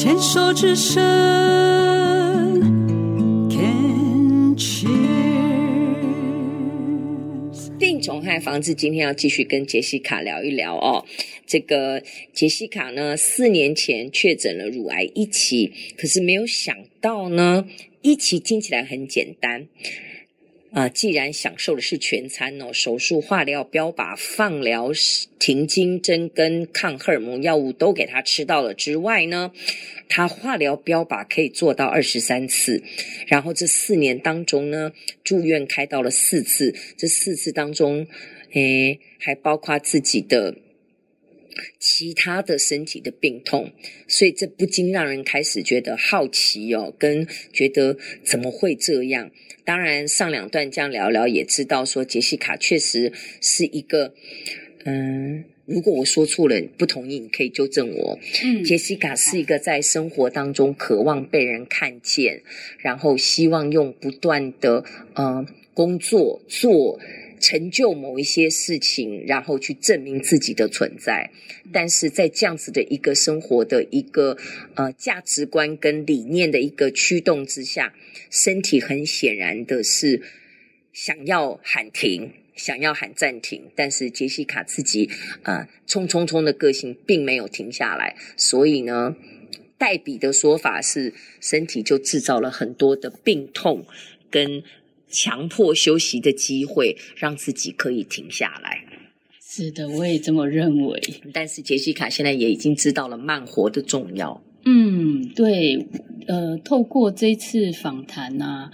牵手之声，Can cheers。病虫害防治，今天要继续跟杰西卡聊一聊哦。这个杰西卡呢，四年前确诊了乳癌一期，可是没有想到呢，一期听起来很简单。啊、既然享受的是全餐哦，手术、化疗、标靶、放疗、停经针跟抗荷尔蒙药物都给他吃到了之外呢，他化疗、标靶可以做到二十三次，然后这四年当中呢，住院开到了四次，这四次当中，诶，还包括自己的。其他的身体的病痛，所以这不禁让人开始觉得好奇哦，跟觉得怎么会这样？当然，上两段这样聊聊，也知道说杰西卡确实是一个，嗯，如果我说错了，不同意你可以纠正我。嗯，杰西卡是一个在生活当中渴望被人看见，然后希望用不断的嗯工作做。成就某一些事情，然后去证明自己的存在。但是在这样子的一个生活的一个呃价值观跟理念的一个驱动之下，身体很显然的是想要喊停，想要喊暂停。但是杰西卡自己呃冲冲冲的个性并没有停下来，所以呢，代笔的说法是身体就制造了很多的病痛跟。强迫休息的机会，让自己可以停下来。是的，我也这么认为。但是杰西卡现在也已经知道了慢活的重要。嗯，对。呃，透过这次访谈啊，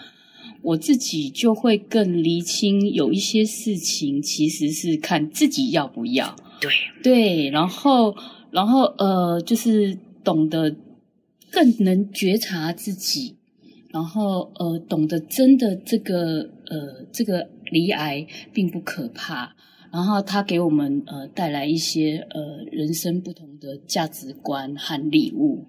我自己就会更厘清，有一些事情其实是看自己要不要。对对，然后然后呃，就是懂得更能觉察自己。然后，呃，懂得真的这个，呃，这个罹癌并不可怕。然后，它给我们呃带来一些呃人生不同的价值观和礼物。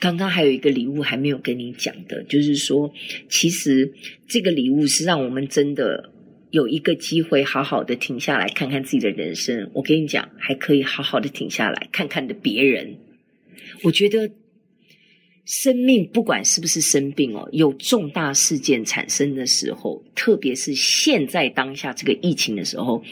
刚刚还有一个礼物还没有跟你讲的，就是说，其实这个礼物是让我们真的有一个机会，好好的停下来看看自己的人生。我跟你讲，还可以好好的停下来看看的别人。我觉得。生命不管是不是生病哦，有重大事件产生的时候，特别是现在当下这个疫情的时候，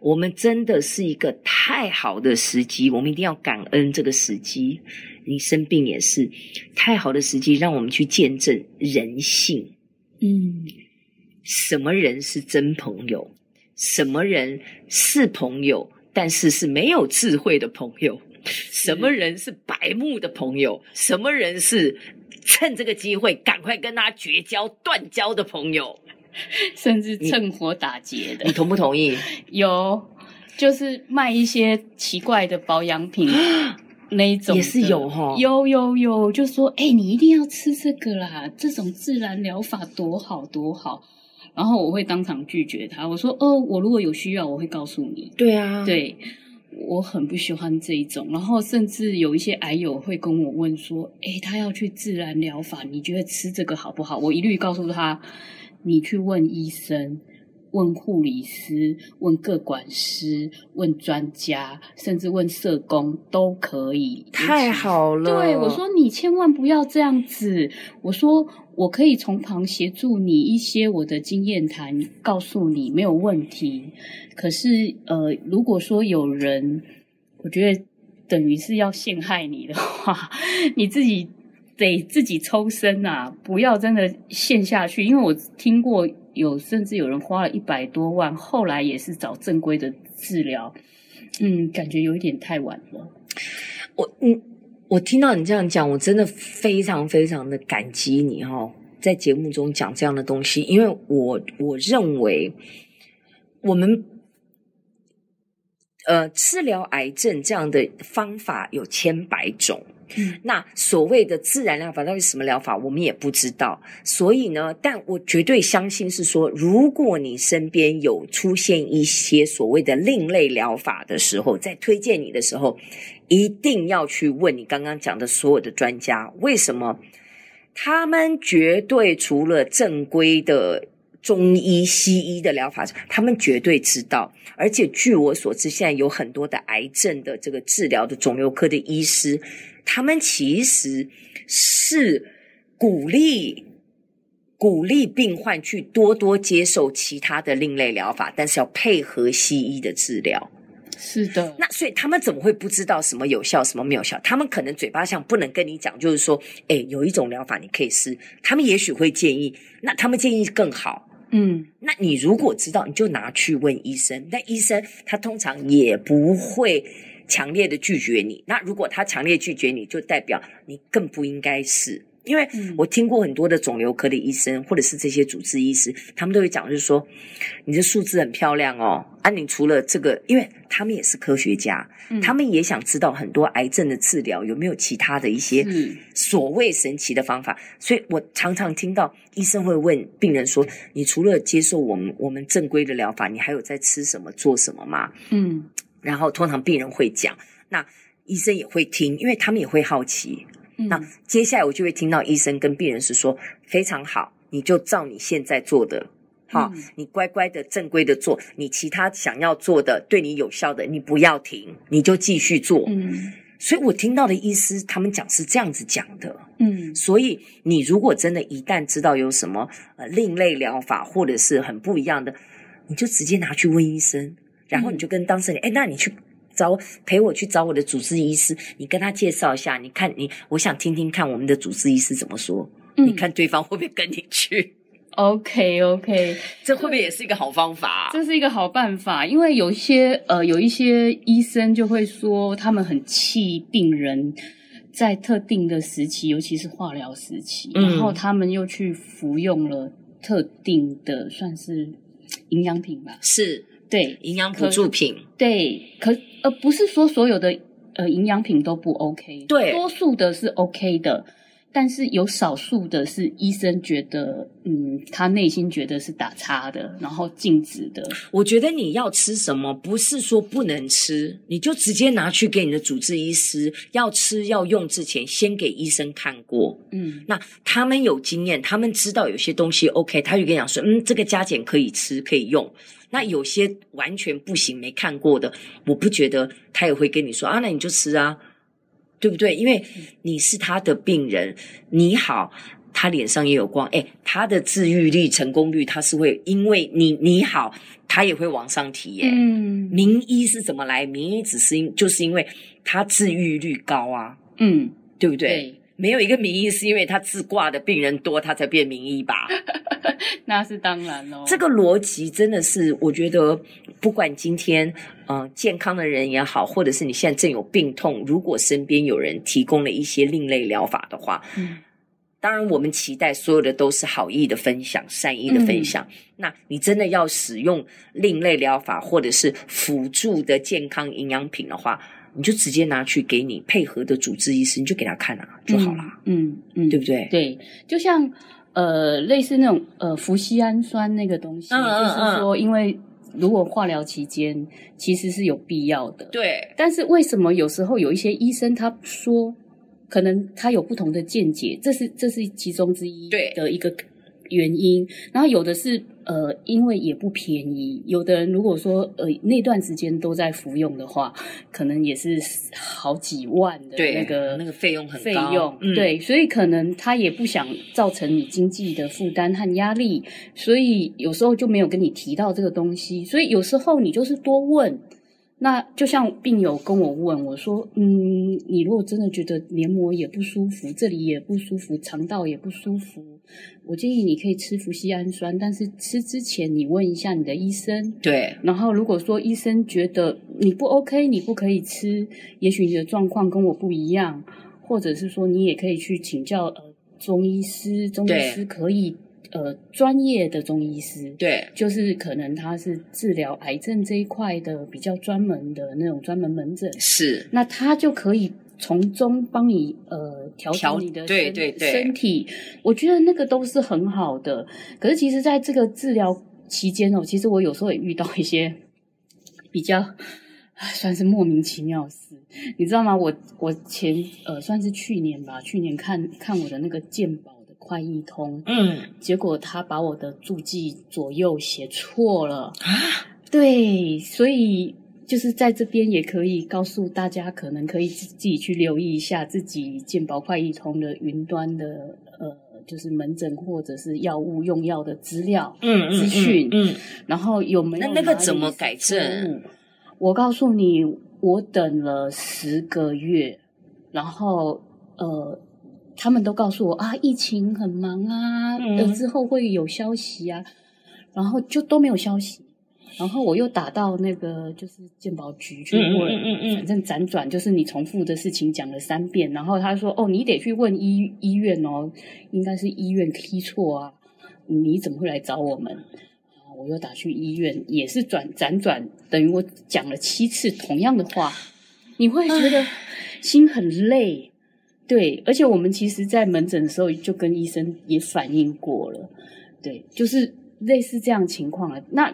我们真的是一个太好的时机，我们一定要感恩这个时机。你生病也是太好的时机，让我们去见证人性。嗯，什么人是真朋友？什么人是朋友，但是是没有智慧的朋友？什么人是白目的朋友？什么人是趁这个机会赶快跟他绝交、断交的朋友？甚至趁火打劫的，你，你同不同意？有，就是卖一些奇怪的保养品 那一种，也是有哈、哦，有有有，就说哎、欸，你一定要吃这个啦，这种自然疗法多好多好。然后我会当场拒绝他，我说哦，我如果有需要，我会告诉你。对啊，对。我很不喜欢这一种，然后甚至有一些癌友会跟我问说：“诶，他要去自然疗法，你觉得吃这个好不好？”我一律告诉他：“你去问医生。”问护理师，问各管师，问专家，甚至问社工都可以。太好了！对，我说你千万不要这样子。我说我可以从旁协助你一些我的经验谈，告诉你没有问题。可是呃，如果说有人，我觉得等于是要陷害你的话，你自己得自己抽身啊，不要真的陷下去。因为我听过。有甚至有人花了一百多万，后来也是找正规的治疗，嗯，感觉有一点太晚了。我嗯，我听到你这样讲，我真的非常非常的感激你哦，在节目中讲这样的东西，因为我我认为我们呃治疗癌症这样的方法有千百种。那所谓的自然疗法到底什么疗法，我们也不知道。所以呢，但我绝对相信是说，如果你身边有出现一些所谓的另类疗法的时候，在推荐你的时候，一定要去问你刚刚讲的所有的专家，为什么？他们绝对除了正规的中医、西医的疗法，他们绝对知道。而且据我所知，现在有很多的癌症的这个治疗的肿瘤科的医师，他们其实是鼓励鼓励病患去多多接受其他的另类疗法，但是要配合西医的治疗。是的，那所以他们怎么会不知道什么有效，什么没有效？他们可能嘴巴上不能跟你讲，就是说，哎，有一种疗法你可以试。他们也许会建议，那他们建议更好。嗯，那你如果知道，你就拿去问医生。那医生他通常也不会强烈的拒绝你。那如果他强烈拒绝你，就代表你更不应该试。因为我听过很多的肿瘤科的医生，或者是这些主治医师，他们都会讲，就是说你的数字很漂亮哦。啊，你除了这个，因为他们也是科学家，嗯、他们也想知道很多癌症的治疗有没有其他的一些所谓神奇的方法。所以我常常听到医生会问病人说：“你除了接受我们我们正规的疗法，你还有在吃什么、做什么吗？”嗯，然后通常病人会讲，那医生也会听，因为他们也会好奇。那接下来我就会听到医生跟病人是说，非常好，你就照你现在做的，好，嗯，你乖乖的正规的做，你其他想要做的对你有效的，你不要停，你就继续做。嗯，所以我听到的医师他们讲是这样子讲的。嗯，所以你如果真的一旦知道有什么呃另类疗法或者是很不一样的，你就直接拿去问医生，然后你就跟当事人，哎，那你去。找陪我去找我的主治医师，你跟他介绍一下，你看你，我想听听看我们的主治医师怎么说，嗯、你看对方会不会跟你去？OK OK，这会不会也是一个好方法？这是一个好办法，因为有一些呃，有一些医生就会说，他们很气病人在特定的时期，尤其是化疗时期，嗯、然后他们又去服用了特定的算是营养品吧，是。对，营养补助品。对，可呃，不是说所有的呃营养品都不 OK，对，多数的是 OK 的，但是有少数的是医生觉得，嗯，他内心觉得是打叉的，然后禁止的。我觉得你要吃什么，不是说不能吃，你就直接拿去给你的主治医师，要吃要用之前，先给医生看过。嗯，那他们有经验，他们知道有些东西 OK，他就跟你讲说，嗯，这个加减可以吃，可以用。那有些完全不行，没看过的，我不觉得他也会跟你说啊，那你就吃啊，对不对？因为你是他的病人，你好，他脸上也有光，哎，他的治愈率、成功率，他是会因为你你好，他也会往上提耶。嗯，名医是怎么来？名医只是因就是因为他治愈率高啊，嗯，对不对？对。没有一个名医是因为他自挂的病人多，他才变名医吧？那是当然喽。这个逻辑真的是，我觉得不管今天嗯、呃、健康的人也好，或者是你现在正有病痛，如果身边有人提供了一些另类疗法的话，嗯，当然我们期待所有的都是好意的分享、善意的分享。嗯、那你真的要使用另类疗法或者是辅助的健康营养品的话，你就直接拿去给你配合的主治医师，你就给他看啊就好了，嗯嗯，对不对？对，就像呃类似那种呃氟西氨酸那个东西，嗯嗯嗯，就是说，因为如果化疗期间其实是有必要的，对。但是为什么有时候有一些医生他说，可能他有不同的见解，这是这是其中之一的一个。原因，然后有的是呃，因为也不便宜。有的人如果说呃那段时间都在服用的话，可能也是好几万的那个那个费用很高费用，嗯、对，所以可能他也不想造成你经济的负担和压力，所以有时候就没有跟你提到这个东西。所以有时候你就是多问。那就像病友跟我问我说：“嗯，你如果真的觉得黏膜也不舒服，这里也不舒服，肠道也不舒服，我建议你可以吃氟西氨酸，但是吃之前你问一下你的医生。对，然后如果说医生觉得你不 OK，你不可以吃，也许你的状况跟我不一样，或者是说你也可以去请教呃中医师，中医师可以。”呃，专业的中医师，对，就是可能他是治疗癌症这一块的比较专门的那种专门门诊，是，那他就可以从中帮你呃调整你的身对对对身体，我觉得那个都是很好的。可是其实在这个治疗期间哦，其实我有时候也遇到一些比较算是莫名其妙的事，你知道吗？我我前呃算是去年吧，去年看看我的那个健保。快易通，嗯，结果他把我的注记左右写错了。啊，对，所以就是在这边也可以告诉大家，可能可以自己去留意一下自己健保快易通的云端的呃，就是门诊或者是药物用药的资料，嗯资讯，嗯，然后有没有那那个怎么改正？我告诉你，我等了十个月，然后呃。他们都告诉我啊，疫情很忙啊，嗯、呃，之后会有消息啊，然后就都没有消息，然后我又打到那个就是健保局去问，嗯嗯嗯，反正辗转就是你重复的事情讲了三遍，然后他说哦，你得去问医医院哦，应该是医院 key 错啊，你怎么会来找我们？我又打去医院，也是转辗转，等于我讲了七次同样的话，你会觉得心很累。对，而且我们其实，在门诊的时候就跟医生也反映过了，对，就是类似这样情况了。那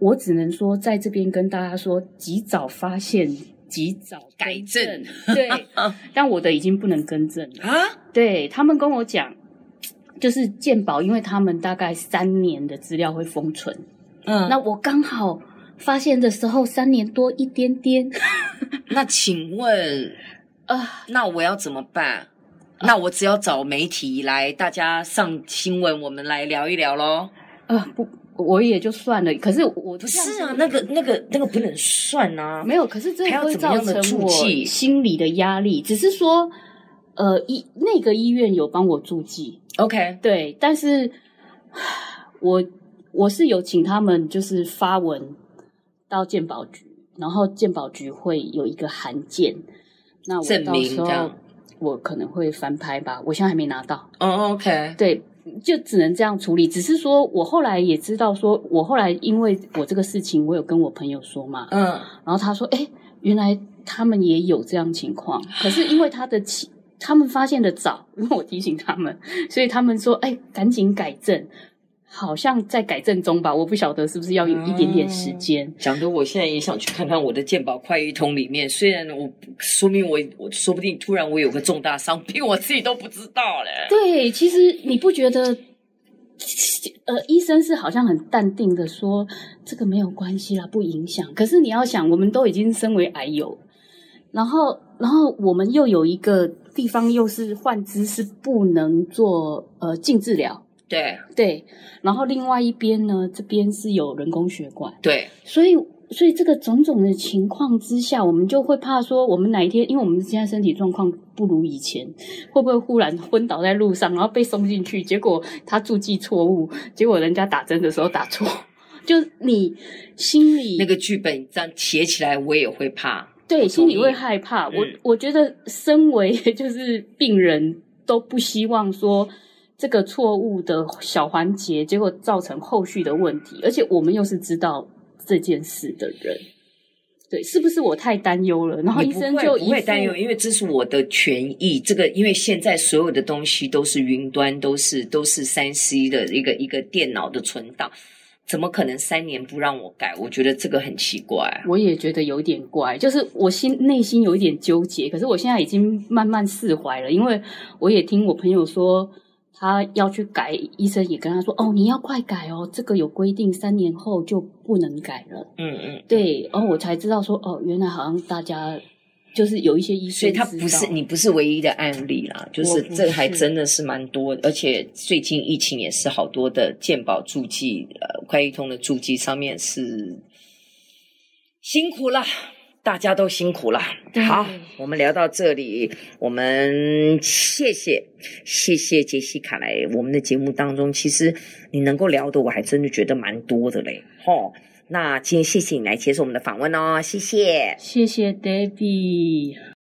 我只能说，在这边跟大家说，及早发现，及早改正。对，但我的已经不能更正了啊。对，他们跟我讲，就是健保，因为他们大概三年的资料会封存。嗯，那我刚好发现的时候，三年多一点点。那请问？啊、呃，那我要怎么办？呃、那我只要找媒体来，大家上新闻，我们来聊一聊喽。啊、呃，不，我也就算了。可是我不是啊，那个、那个、那个不能算啊。没有，可是这会造成我心理的压力。只是说，呃，医那个医院有帮我注记，OK，对。但是，我我是有请他们就是发文到健保局，然后健保局会有一个函件。那我到时候我可能会翻拍吧，我现在还没拿到。哦、oh，OK，对，就只能这样处理。只是说我后来也知道，说我后来因为我这个事情，我有跟我朋友说嘛，嗯，然后他说，哎，原来他们也有这样情况，可是因为他的起，他们发现的早，因为我提醒他们，所以他们说，哎，赶紧改正。好像在改正中吧，我不晓得是不是要有一点点时间。嗯、讲的我现在也想去看看我的健保快一通里面，虽然我说明我我说不定突然我有个重大伤病，我自己都不知道嘞。对，其实你不觉得，呃，医生是好像很淡定的说这个没有关系啦，不影响。可是你要想，我们都已经身为癌友，然后然后我们又有一个地方又是患肢是不能做呃静治疗。对。对，然后另外一边呢，这边是有人工血管，对，所以所以这个种种的情况之下，我们就会怕说，我们哪一天，因为我们现在身体状况不如以前，会不会忽然昏倒在路上，然后被送进去，结果他注记错误，结果人家打针的时候打错，就你心里那个剧本这样写起来，我也会怕，对，心里会害怕。嗯、我我觉得身为 就是病人都不希望说。这个错误的小环节，结果造成后续的问题，而且我们又是知道这件事的人，对，是不是我太担忧了？然后医生就不会担忧，因为这是我的权益。这个因为现在所有的东西都是云端，都是都是三 C 的一个一个电脑的存档，怎么可能三年不让我改？我觉得这个很奇怪。我也觉得有点怪，就是我心内心有一点纠结，可是我现在已经慢慢释怀了，因为我也听我朋友说。他要去改，医生也跟他说：“哦，你要快改哦，这个有规定，三年后就不能改了。”嗯嗯，对，然后我才知道说：“哦，原来好像大家就是有一些医生，所以他不是你不是唯一的案例啦，就是这还真的是蛮多，而且最近疫情也是好多的健保助记，呃，快易通的助记上面是辛苦了。”大家都辛苦了，好，我们聊到这里，我们谢谢谢谢杰西卡来我们的节目当中，其实你能够聊的，我还真的觉得蛮多的嘞，哦，那今天谢谢你来接受我们的访问哦，谢谢，谢谢 Debbie。